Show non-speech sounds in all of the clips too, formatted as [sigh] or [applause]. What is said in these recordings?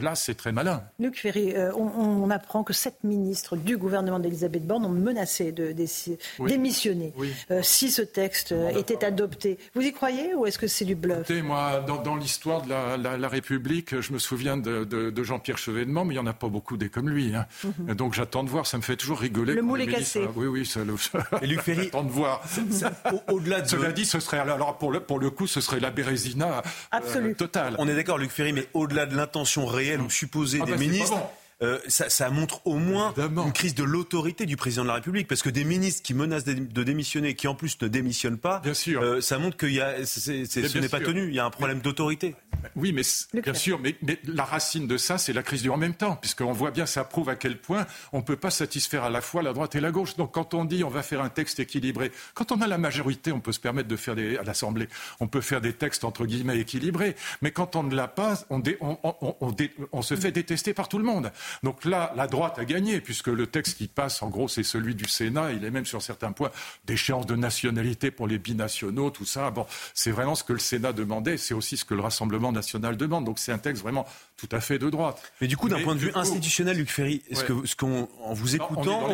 Là, c'est très malin. Luc Ferry, euh, on, on, apprend que sept ministres du gouvernement d'Elisabeth Borne ont menacé de, démissionner euh, si ce texte euh, était adopté. Vous y croyez ou est-ce que c'est du bluff? Écoutez, moi, dans, l'histoire de la, République, je me souviens de, Jean-Pierre Chevènement, mais il n'y en a pas beaucoup des comme lui. Hein. Mhm. Donc j'attends de voir, ça me fait toujours rigoler. Le moule est cassé. Oui, oui, ça, le... [laughs] Et Luc Ferry, j'attends de voir. Au-delà de... Cela dit, ce serait, alors pour le, pour le coup, ce serait la bérésina totale. On est d'accord, Luc Ferry, mais au-delà de l'intention réelle ou supposée ah des bah, ministres. Euh, ça, montre au moins une crise de l'autorité du président de la République, parce que des ministres qui menacent de démissionner, qui en plus ne démissionnent pas, bien sûr. Euh, ça montre que y a, ce n'est pas tenu. Il y a un problème d'autorité. Oui, mais bien sûr, mais, la racine de ça, c'est la crise du en même temps, puisqu'on voit bien, ça prouve à quel point on ne peut pas satisfaire à la fois la droite et la gauche. Donc quand on dit on va faire un texte équilibré, quand on a la majorité, on peut se permettre de faire des, à l'Assemblée, on peut faire des textes entre guillemets équilibrés, mais quand on ne l'a pas, on, on se fait détester par tout le monde. Donc là, la droite a gagné, puisque le texte qui passe, en gros, c'est celui du Sénat. Il est même sur certains points d'échéance de nationalité pour les binationaux, tout ça. Bon, c'est vraiment ce que le Sénat demandait. C'est aussi ce que le Rassemblement national demande. Donc c'est un texte vraiment tout à fait de droite. Mais du coup, d'un point de vue institutionnel, Luc Ferry, est-ce que, ce qu'on, en vous écoutant,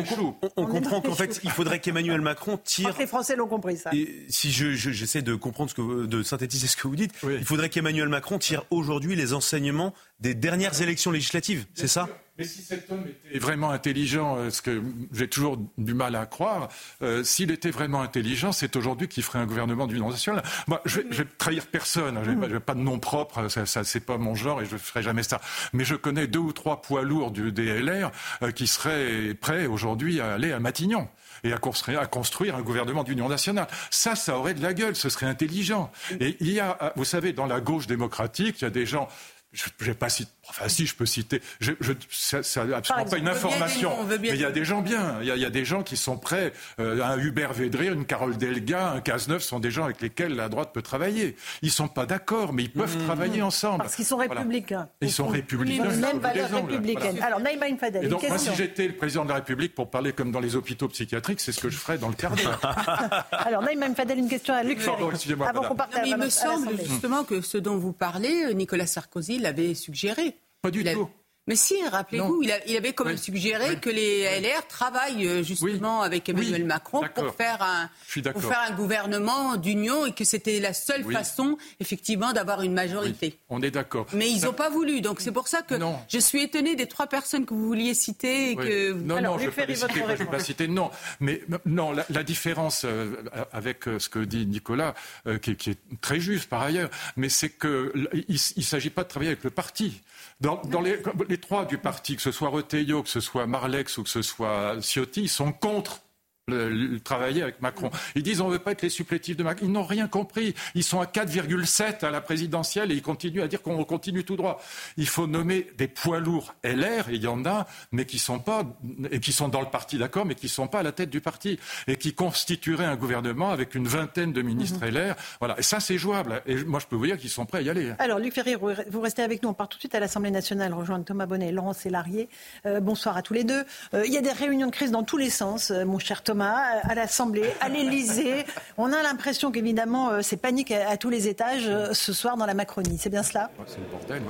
on, comprend qu'en fait, il faudrait qu'Emmanuel Macron tire. les Français l'ont compris ça. Et si je, j'essaie de comprendre ce que, de synthétiser ce que vous dites, il faudrait qu'Emmanuel Macron tire aujourd'hui les enseignements des dernières élections législatives, c'est ça mais si cet homme était vraiment intelligent, euh, ce que j'ai toujours du mal à croire, euh, s'il était vraiment intelligent, c'est aujourd'hui qu'il ferait un gouvernement d'union nationale. Moi, je, vais, vais trahir personne, hein, je n'ai pas, de nom propre, ça, ça c'est pas mon genre et je ne ferai jamais ça. Mais je connais deux ou trois poids lourds du DLR euh, qui seraient prêts aujourd'hui à aller à Matignon et à construire, à construire un gouvernement d'union nationale. Ça, ça aurait de la gueule, ce serait intelligent. Et il y a, vous savez, dans la gauche démocratique, il y a des gens je n'ai pas cité, enfin si je peux citer, je, je, ça, ça absolument pas une information, mais il y a des gens bien, il y a, des gens qui sont prêts, euh, un Hubert Védrine, une Carole Delga, un Cazeneuve sont des gens avec lesquels la droite peut travailler. Ils sont pas d'accord, mais ils peuvent mmh. travailler ensemble. Parce qu'ils sont républicains. Ils sont républicains. Ils même valeurs républicaines. Alors Naïma Fadel, Et donc moi si j'étais le président de la République pour parler comme dans les hôpitaux psychiatriques, c'est ce que je ferais dans le quart [laughs] Alors Naïma Fadel, une question à Luc Ferry. Avant qu'on parte Il me semble justement que ce dont vous parlez, Nicolas Sarkozy l'avait suggéré. Pas du tout. Mais si, rappelez-vous, il, avait quand même suggéré que les LR travaillent euh, justement avec Emmanuel Macron pour faire, un, pour faire un gouvernement d'union et que c'était la seule façon, effectivement, d'avoir une majorité. On est d'accord. Mais ils n'ont pas voulu. Donc c'est pour ça que je suis étonné des trois personnes que vous vouliez citer. Et que... Non, non, je ne vais, pas citer. Non, mais non, la, différence euh, avec euh, ce que dit Nicolas, qui, qui, est très juste par ailleurs, mais c'est qu'il ne s'agit pas de travailler avec le parti. Dans, les, les, trois du parti, que ce soit Retailleau, que ce soit Marlex ou que ce soit Ciotti, sont contre travailler avec Macron. Ils disent on ne veut pas être les supplétifs de Macron. Ils n'ont rien compris. Ils sont à 4,7 à la présidentielle et ils continuent à dire qu'on continue tout droit. Il faut nommer des poids lourds LR, et il y en a, mais qui sont pas et qui sont dans le parti d'accord, mais qui sont pas à la tête du parti et qui constitueraient un gouvernement avec une vingtaine de ministres mhm. LR. Voilà. Et ça c'est jouable. Et moi je peux vous dire qu'ils sont prêts à y aller. Alors Luc Ferry, vous restez avec nous. On part tout de suite à l'Assemblée nationale rejoindre Thomas Bonnet et Laurent Sélarié. Euh, bonsoir à tous les deux. Euh, il y a des réunions de crise dans tous les sens, euh, mon cher Thomas à l'Assemblée, à l'Élysée. On a l'impression qu'évidemment, euh, c'est panique à, tous les étages euh, ce soir dans la Macronie. C'est bien cela? C'est le bordel.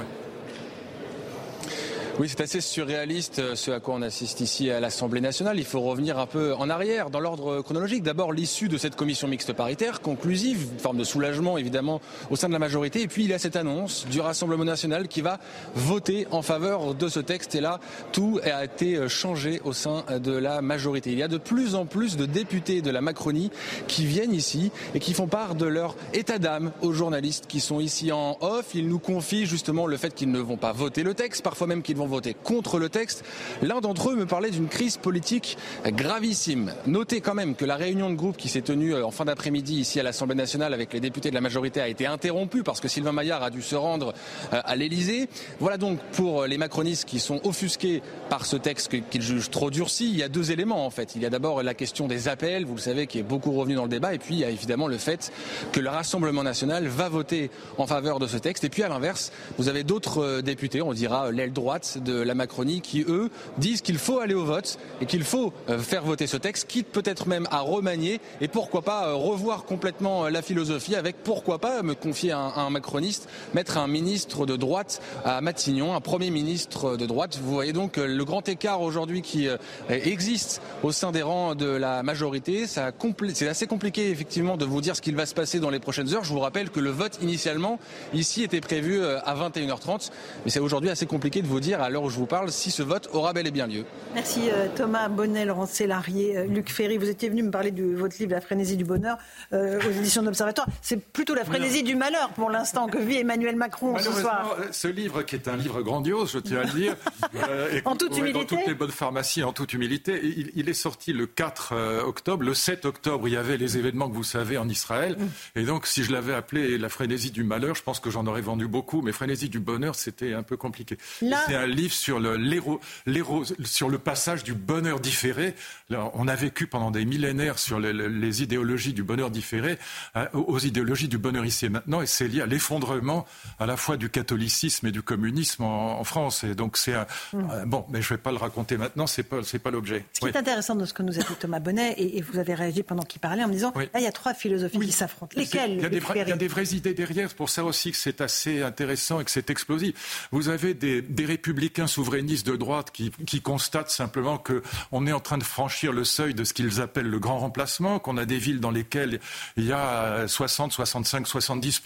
Oui, c'est assez surréaliste euh, ce à quoi on assiste ici à l'Assemblée nationale. Il faut revenir un peu en arrière dans l'ordre chronologique. D'abord, l'issue de cette commission mixte paritaire, conclusive, une forme de soulagement évidemment au sein de la majorité. Et puis il y a cette annonce du Rassemblement national qui va voter en faveur de ce texte. Et là, tout a été changé au sein de la majorité. Il y a de plus en plus de députés de la Macronie qui viennent ici et qui font part de leur état d'âme aux journalistes qui sont ici en off. Ils nous confient justement le fait qu'ils ne vont pas voter le texte, parfois même qu'ils voter contre le texte. L'un d'entre eux me parlait d'une crise politique gravissime. Notez quand même que la réunion de groupe qui s'est tenue en fin d'après-midi ici à l'Assemblée nationale avec les députés de la majorité a été interrompue parce que Sylvain Maillard a dû se rendre à l'Elysée. Voilà donc pour les macronistes qui sont offusqués par ce texte qu'ils jugent trop durci. Il y a deux éléments en fait. Il y a d'abord la question des appels, vous le savez, qui est beaucoup revenu dans le débat, et puis il y a évidemment le fait que le Rassemblement national va voter en faveur de ce texte. Et puis à l'inverse, vous avez d'autres euh, députés, on dira l'aile droite de la Macronie, qui eux disent qu'il faut aller au vote et qu'il faut euh, faire voter ce texte, quitte peut-être même à remanier et pourquoi pas euh, revoir complètement la philosophie avec pourquoi pas me confier à un, macroniste, mettre un ministre de droite à Matignon, un premier ministre de droite. Vous voyez donc le grand écart aujourd'hui qui existe au sein des rangs de la majorité. C'est assez compliqué effectivement de vous dire ce qu'il va se passer dans les prochaines heures. Je vous rappelle que le vote initialement ici était prévu euh, à 21h30, mais c'est aujourd'hui assez compliqué de vous dire à l'heure où je vous parle si ce vote aura bel et bien lieu. Merci euh, Thomas Bonnet, Laurent Célarier, euh, Luc Ferry. Vous étiez venu me parler de votre livre La frénésie du bonheur aux éditions d'Observatoire. C'est plutôt la frénésie du malheur pour l'instant que vit Emmanuel Macron ce soir. Ce livre qui est un livre grandiose, je tiens à le dire, [laughs] en toute humilité, dans toutes les bonnes pharmacies, en toute humilité, il, il est sorti le 4 octobre. Le 7 octobre, il y avait les événements que vous savez en Israël. Mm. Et donc, si je l'avais appelé la frénésie du malheur, je pense que j'en aurais vendu beaucoup. Mais frénésie du bonheur, c'était un peu compliqué. C'est un livre sur le, sur le passage du bonheur différé. on a vécu pendant des millénaires sur les, idéologies du bonheur différé hein, aux idéologies du bonheur ici et maintenant. Et c'est lié à l'effondrement à la fois du catholicisme et du communisme en, France. Et donc, c'est mm. bon, mais je ne vais pas le raconter maintenant. C'est pas, c'est pas l'objet. Ce qui est intéressant de ce que nous a dit Thomas Bonnet, et, vous avez réagi pendant qu'il parlait en me disant, là, il y a trois philosophies qui s'affrontent. Lesquelles il y, a des il y a des vraies idées derrière. C'est pour ça aussi que c'est assez intéressant et que c'est explosif. Vous avez des, des républicains souverainistes de droite qui, qui constatent simplement qu'on est en train de franchir le seuil de ce qu'ils appellent le grand remplacement, qu'on a des villes dans lesquelles il y a 60, 65, 70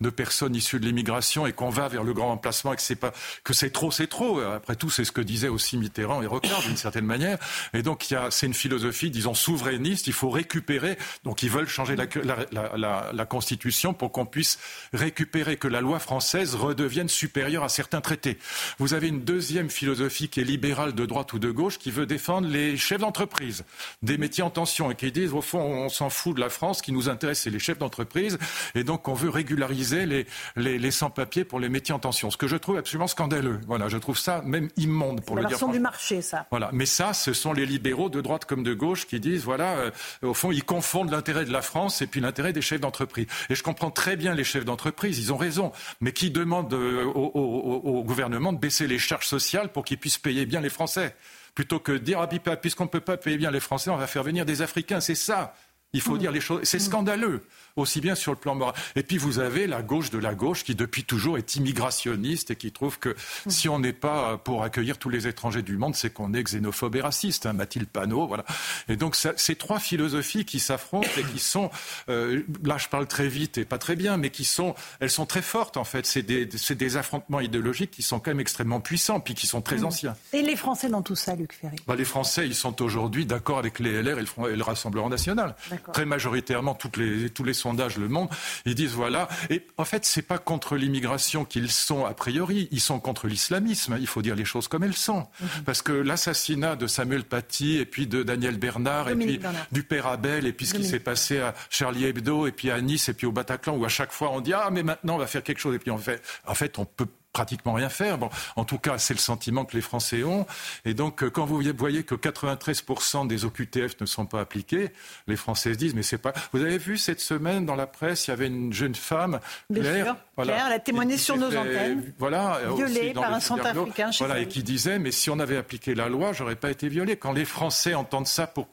de personnes issues de l'immigration et qu'on va vers le grand remplacement et que c'est pas que c'est trop, c'est trop. Après tout, c'est ce que disait aussi Mitterrand et Rocard d'une certaine manière. Et donc, il y a, c'est une philosophie, disons, souverainiste. Il faut récupérer. Donc, ils veulent changer la, la Constitution pour qu'on puisse récupérer, que la loi française redevienne supérieure à certains traités. Vous avez une deuxième philosophie qui est libérale de droite ou de gauche, qui veut défendre les chefs d'entreprise, des métiers en tension, et qui disent, au fond, on s'en fout de la France, ce qui nous intéresse, c'est les chefs d'entreprise, et donc on veut régulariser les, les, les sans-papiers pour les métiers en tension. Ce que je trouve absolument scandaleux. Voilà, je trouve ça même immonde, pour le dire. du marché, ça. Voilà, mais ça, ce sont les libéraux de droite comme de gauche qui disent, voilà, euh, au fond, ils confondent l'intérêt de la France et puis l'intérêt des chefs d'entreprise. Et je comprends très bien les chefs d'entreprise, ils ont raison, mais qui demandent euh, au, gouvernement de baisser les charges sociales pour qu'ils puissent payer bien les Français plutôt que de dire ah, puisqu'on ne peut pas payer bien les Français, on va faire venir des Africains. C'est ça. Il faut mmh. dire les choses. C'est mmh. scandaleux aussi bien sur le plan moral. Et puis vous avez la gauche de la gauche qui depuis toujours est immigrationniste et qui trouve que si on n'est pas pour accueillir tous les étrangers du monde, c'est qu'on est xénophobe et raciste. Hein, Mathilde Panot, voilà. Et donc ça, ces trois philosophies qui s'affrontent et qui sont, euh, là je parle très vite et pas très bien, mais qui sont, elles sont très fortes en fait. C'est des, des, affrontements idéologiques qui sont quand même extrêmement puissants puis qui sont très mmh. anciens. Et les Français dans tout ça, Luc Ferry? Bah, Les Français, ils sont aujourd'hui d'accord avec les LR et le, et le Rassemblement national. Très majoritairement, toutes les, tous les sondage Le Monde, ils disent voilà. Et en fait, c'est pas contre l'immigration qu'ils sont a priori, ils sont contre l'islamisme. Il faut dire les choses comme elles sont. Mhm. Parce que l'assassinat de Samuel Paty et puis de Daniel Bernard et puis du père Abel et puis ce qui s'est passé à Charlie Hebdo et puis à Nice et puis au Bataclan où à chaque fois on dit ah mais maintenant on va faire quelque chose et puis on fait en fait on peut pratiquement rien faire. Bon, en tout cas, c'est le sentiment que les Français ont. Et donc, euh, quand vous voyez que 93% des OQTF ne sont pas appliqués, les Français se disent, mais c'est pas. Vous avez vu cette semaine dans la presse, il y avait une jeune femme, Claire, voilà, Claire elle a témoigné sur nos antennes, voilà, violée par un centrafricain. Voilà, et qui disait, mais si on avait appliqué la loi, j'aurais pas été violée. Quand les Français entendent ça, pour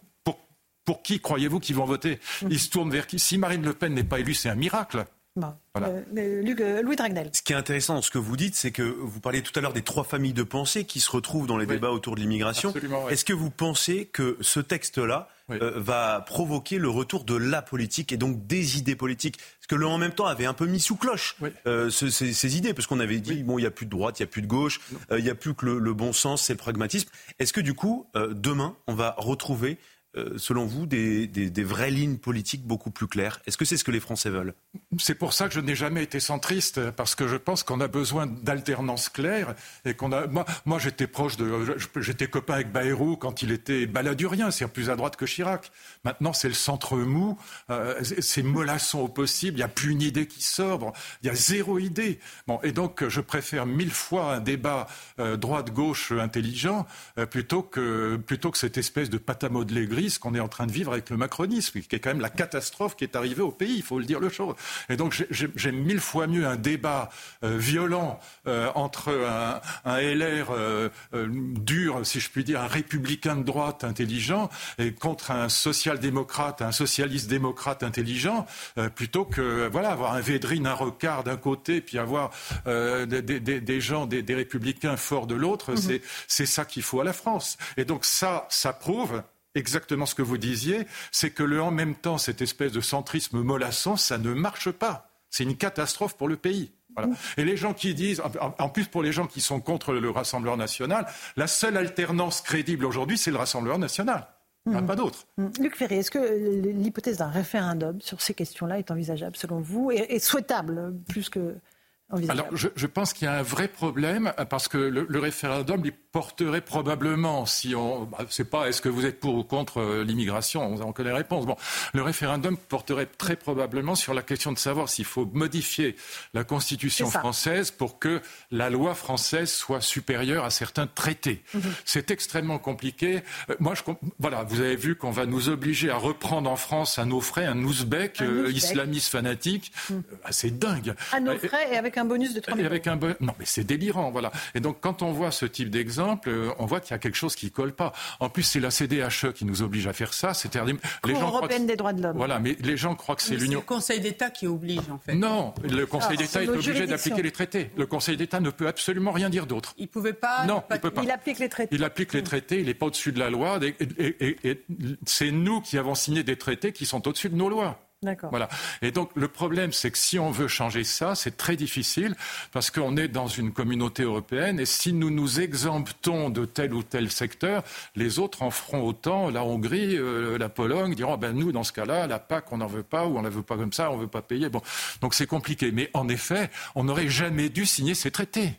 pour qui croyez-vous qu'ils vont voter? Ils se tournent vers qui? Si Marine Le Pen n'est pas élue, c'est un miracle. Bon. Euh, euh, Louis Dragnel. Ce qui est intéressant dans ce que vous dites, c'est que vous parliez tout à l'heure des trois familles de pensée qui se retrouvent dans les débats autour de l'immigration. Est-ce que vous pensez que ce texte-là euh, va provoquer le retour de la politique et donc des idées politiques? Parce que le en même temps avait un peu mis sous cloche ces, idées, parce qu'on avait dit bon, il n'y a plus de droite, il n'y a plus de gauche, il n'y a plus que le, le bon sens, c'est le pragmatisme. Est-ce que du coup, demain, on va retrouver euh, selon vous, des, vraies lignes politiques beaucoup plus claires Est-ce que c'est ce que les Français veulent? C'est pour ça que je n'ai jamais été centriste, parce que je pense qu'on a besoin d'alternance claire et a. Moi, j'étais proche de, j'étais copain avec Bayrou quand il était baladurien, c'est plus à droite que Chirac. Maintenant, c'est le centre mou, euh, c'est mollasson au possible. Il n'y a plus une idée qui sort, il y a zéro idée. Bon, et donc, je préfère mille fois un débat euh, droite-gauche intelligent plutôt que plutôt que cette espèce de modeler gris qu'on est en train de vivre avec le macronisme, qui est quand même la catastrophe qui est arrivée au pays, il faut le dire le chose. Et donc j'aime mille fois mieux un débat euh, violent euh, entre un, LR euh, dur, si je puis dire, un républicain de droite intelligent, et contre un social-démocrate, un socialiste-démocrate intelligent, plutôt que voilà avoir un Védrine, un Rocard d'un côté, puis avoir des, gens, des, républicains forts de l'autre. Mmh. C'est ça qu'il faut à la France. Et donc ça, ça prouve exactement ce que vous disiez, c'est que le en même temps, cette espèce de centrisme mollasson, ça ne marche pas. C'est une catastrophe pour le pays. Et les gens qui disent, en plus pour les gens qui sont contre le Rassemblement national, la seule alternance crédible aujourd'hui, c'est le Rassemblement national. Il n'y en a mmh. pas d'autre. Mmh. Luc Ferry, est-ce que l'hypothèse d'un référendum sur ces questions-là est envisageable selon vous et souhaitable plus que alors, je, pense qu'il y a un vrai problème parce que le, référendum porterait probablement, si on, bah, c'est pas est-ce que vous êtes pour ou contre euh, l'immigration, on, on, connaît les réponses. Bon, le référendum porterait très probablement sur la question de savoir s'il faut modifier la Constitution française pour que la loi française soit supérieure à certains traités. Mhm. C'est extrêmement compliqué. Euh, moi, je, voilà, vous avez vu qu'on va nous obliger à reprendre en France à nos frais un ouzbek, euh, islamiste fanatique. Mhm. c'est dingue. À nos frais et avec un bonus de 3 000 avec un Non, mais c'est délirant, voilà. Et donc, quand on voit ce type d'exemple, euh, on voit qu'il y a quelque chose qui colle pas. En plus, c'est la CDHE qui nous oblige à faire ça. C'est les gens européenne des droits de l'homme. Voilà, mais les gens croient que c'est l'Union. C'est le Conseil d'État qui oblige, en fait. Non, le Conseil d'État est obligé d'appliquer les traités. Le Conseil d'État ne peut absolument rien dire d'autre. Il pouvait pas. Non, il, peut pas. il applique les traités. Il applique les traités. Il n'est pas au-dessus de la loi. et c'est nous qui avons signé des traités qui sont au-dessus de nos lois. Voilà. Et donc le problème, c'est que si on veut changer ça, c'est très difficile parce qu'on est dans une communauté européenne et si nous nous exemptons de tel ou tel secteur, les autres en feront autant. La Hongrie, euh, la Pologne diront ben nous dans ce cas-là, la PAC on n'en veut pas ou on la veut pas comme ça, on veut pas payer. Bon, donc c'est compliqué. Mais en effet, on n'aurait jamais dû signer ces traités.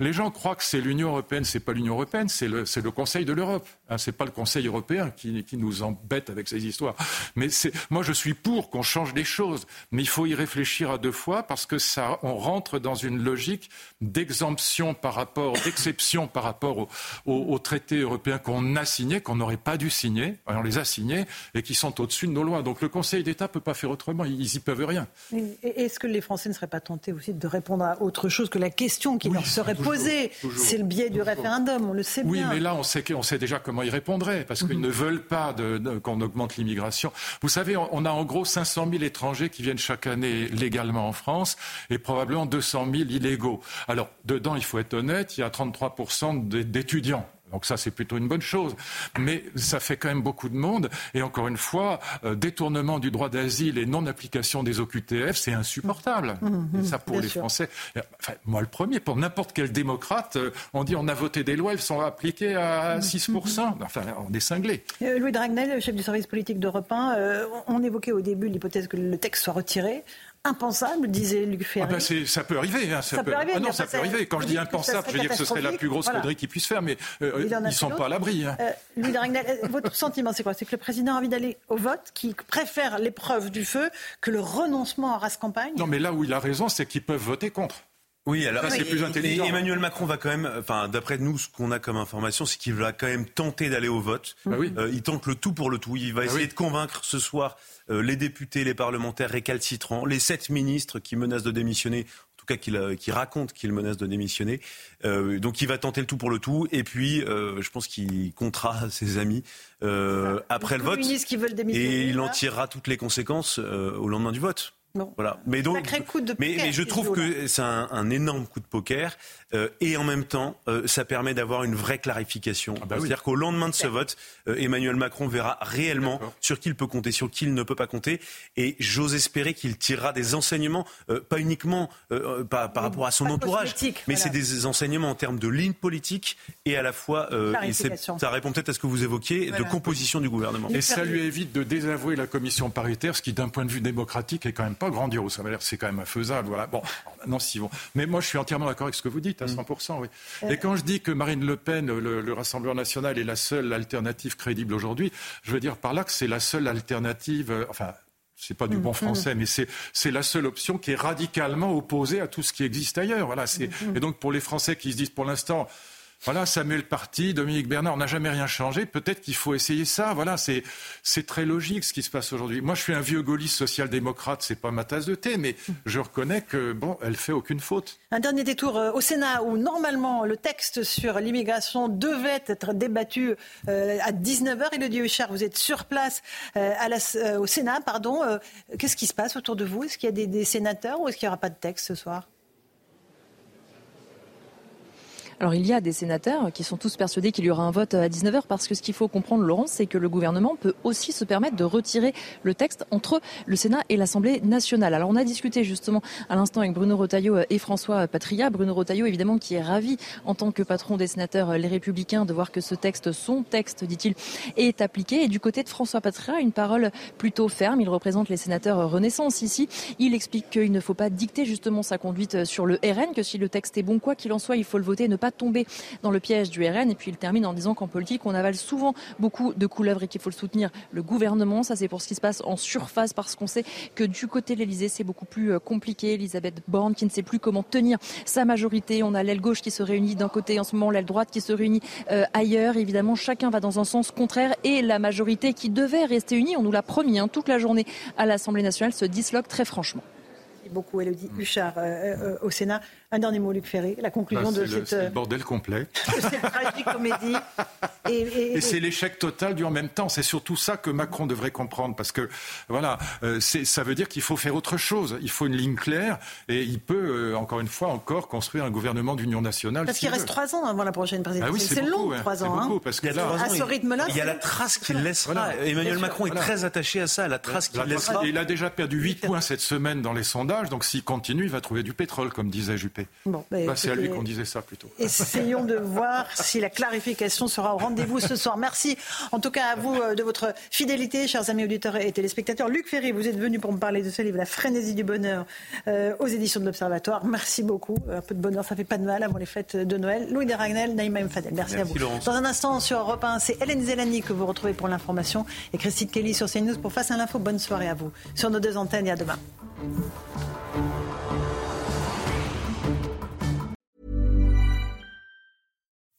Les gens croient que c'est l'Union européenne, c'est pas l'Union européenne, c'est le, le, Conseil de l'Europe. Hein, c'est pas le Conseil européen qui, qui, nous embête avec ces histoires. Mais moi, je suis pour qu'on change les choses, mais il faut y réfléchir à deux fois parce que ça, on rentre dans une logique d'exemption par rapport, d'exception par rapport aux traités européens qu'on a signés, qu'on n'aurait pas dû signer, on les a signés et qui sont au-dessus de nos lois. Donc le Conseil d'État peut pas faire autrement, ils, y peuvent rien. Est-ce que les Français ne seraient pas tentés aussi de répondre à autre chose que la question qui leur serait posée C'est le biais du référendum, on le sait bien. Oui, mais là, on sait, on sait déjà comment comment ils répondraient, parce qu'ils mhm. ne veulent pas qu'on augmente l'immigration. Vous savez, on, a en gros 500 000 étrangers qui viennent chaque année légalement en France et probablement 200 000 illégaux. Alors, dedans, il faut être honnête, il y a 33% d'étudiants. Donc ça, c'est plutôt une bonne chose. Mais ça fait quand même beaucoup de monde. Et encore une fois, euh, détournement du droit d'asile et non-application des OQTF, c'est insupportable. Mmh, mmh, mmh. ça, pour les Français, enfin, moi le premier, pour n'importe quel démocrate, euh, on dit on a voté des lois, elles sont appliquées à 6%. Enfin, on est cinglé. Euh, Louis Dragnel, chef du service politique d'Europe 1, on évoquait au début l'hypothèse que le texte soit retiré impensable, disait Luc Ferry. Ah ben ça peut arriver. Hein, ça, peut, arriver. Ah non, ça peut arriver. Quand je dis impensable, je veux dire que ce serait la plus grosse connerie qu'ils puissent faire, mais euh, ils ne sont pas à l'abri. Hein. Euh, Louis Dragnel, euh, votre sentiment, c'est quoi? C'est que le président a envie d'aller au vote, qui préfère l'épreuve du feu que le renoncement à race campagne Non, mais là où il a raison, c'est qu'ils peuvent voter contre. Oui, alors c'est plus intelligent. Emmanuel Macron va quand même, enfin d'après nous, ce qu'on a comme information, c'est qu'il va quand même tenter d'aller au vote. Bah oui. il tente le tout pour le tout. Il va bah essayer de convaincre ce soir euh, les députés, les parlementaires récalcitrants, les sept ministres qui menacent de démissionner, en tout cas qui, qui racontent qu'ils menacent de démissionner. Euh, donc il va tenter le tout pour le tout, et puis euh, je pense qu'il comptera [laughs] ses amis après le vote, qui veulent et il en tirera toutes les conséquences au lendemain du vote. Voilà. Mais donc, coup de poker, mais, je trouve que c'est un, énorme coup de poker euh, et en même temps, euh, ça permet d'avoir une vraie clarification. Ah bah C'est-à-dire qu'au lendemain de ce vote, euh, Emmanuel Macron verra réellement sur qui il peut compter, sur qui il ne peut pas compter, et j'ose espérer qu'il tirera des enseignements, pas uniquement par, par, rapport à son entourage, mais c'est des enseignements en termes de ligne politique et à la fois, et ça répond peut-être à ce que vous évoquiez, de composition du gouvernement. Et ça lui évite de désavouer la commission paritaire, ce qui d'un point de vue démocratique est quand même pas grandiose. Ça va dire c'est quand même infaisable. Voilà. Bon, non, si bon. Mais moi, je suis entièrement d'accord avec ce que vous dites, à 100%. Mm. Oui. Euh. Et quand je dis que Marine Le Pen, le, le Rassemblement national, est la seule alternative crédible aujourd'hui, je veux dire par là que c'est la seule alternative. Euh, enfin, c'est pas du bon mm. français, mais c'est la seule option qui est radicalement opposée à tout ce qui existe ailleurs. Voilà. Mm. Et donc pour les Français qui se disent pour l'instant voilà, Samuel Parti, Dominique Bernard, on n'a jamais rien changé. Peut-être qu'il faut essayer ça. Voilà, c'est très logique ce qui se passe aujourd'hui. Moi, je suis un vieux gaulliste social-démocrate, c'est pas ma tasse de thé, mais je reconnais que bon, elle fait aucune faute. Un dernier détour euh, au Sénat où normalement le texte sur l'immigration devait être débattu euh, à 19h. Et le Dieu cher, vous êtes sur place euh, au Sénat, pardon. Qu'est-ce qui se passe autour de vous? Est-ce qu'il y a des, des sénateurs ou est-ce qu'il n'y aura pas de texte ce soir? Alors il y a des sénateurs qui sont tous persuadés qu'il y aura un vote à 19h parce que ce qu'il faut comprendre, Laurent, c'est que le gouvernement peut aussi se permettre de retirer le texte entre le Sénat et l'Assemblée nationale. Alors on a discuté justement à l'instant avec Bruno Retailleau et François Patria. Bruno Retailleau, évidemment, qui est ravi en tant que patron des sénateurs Les Républicains de voir que ce texte, son texte, dit-il, est appliqué. Et du côté de François Patria, une parole plutôt ferme. Il représente les sénateurs Renaissance ici. Il explique qu'il ne faut pas dicter justement sa conduite sur le RN, que si le texte est bon, quoi qu'il en soit, il faut le voter, ne pas tomber dans le piège du RN. Et puis il termine en disant qu'en politique, on avale souvent beaucoup de couleuvres et qu'il faut le soutenir le gouvernement. Ça, c'est pour ce qui se passe en surface parce qu'on sait que du côté de l'Elysée, c'est beaucoup plus euh, compliqué. Elisabeth Borne qui ne sait plus comment tenir sa majorité. On a l'aile gauche qui se réunit d'un côté en ce moment, l'aile droite qui se réunit euh, ailleurs. Évidemment, chacun va dans un sens contraire et la majorité qui devait rester unie, on nous l'a promis hein, toute la journée à l'Assemblée nationale, se disloque très franchement. Merci beaucoup, Elodie Huchard, euh, au Sénat. Un dernier mot, Luc Ferry, la conclusion bah, de cette. Le, bordel complet. cette [laughs] tragique comédie. Et, c'est l'échec total du en même temps. C'est surtout ça que Macron devrait comprendre. Parce que, voilà, euh, ça veut dire qu'il faut faire autre chose. Il faut une ligne claire. Et il peut, euh, encore une fois, encore construire un gouvernement d'union nationale. Parce qu'il reste trois ans avant la prochaine présidentielle. Ah c'est long, trois ans. Beaucoup, hein. parce que là, à ce rythme-là. Il y a la trace qu'il laissera. Emmanuel Macron est très attaché à ça, la trace qu'il laissera. Il a déjà perdu 8 points cette semaine dans les sondages. Donc s'il continue, il va trouver du pétrole, comme disait Juppé. Bon, bah, bah, c'est à lui qu'on disait ça plutôt. Essayons de [laughs] voir si la clarification sera au rendez-vous ce soir. Merci en tout cas à vous euh, de votre fidélité, chers amis auditeurs et téléspectateurs. Luc Ferry, vous êtes venu pour me parler de ce livre, La frénésie du bonheur, euh, aux éditions de l'Observatoire. Merci beaucoup. Un peu de bonheur, ça fait pas de mal avant les fêtes de Noël. Louis de Ragnel, Naïma Mfadel. Merci, à vous. Dans un instant, sur Europe 1, c'est Hélène Zelani que vous retrouvez pour l'information et Christine Kelly sur CNews pour Face à l'info. Bonne soirée à vous. Sur nos deux antennes et à demain.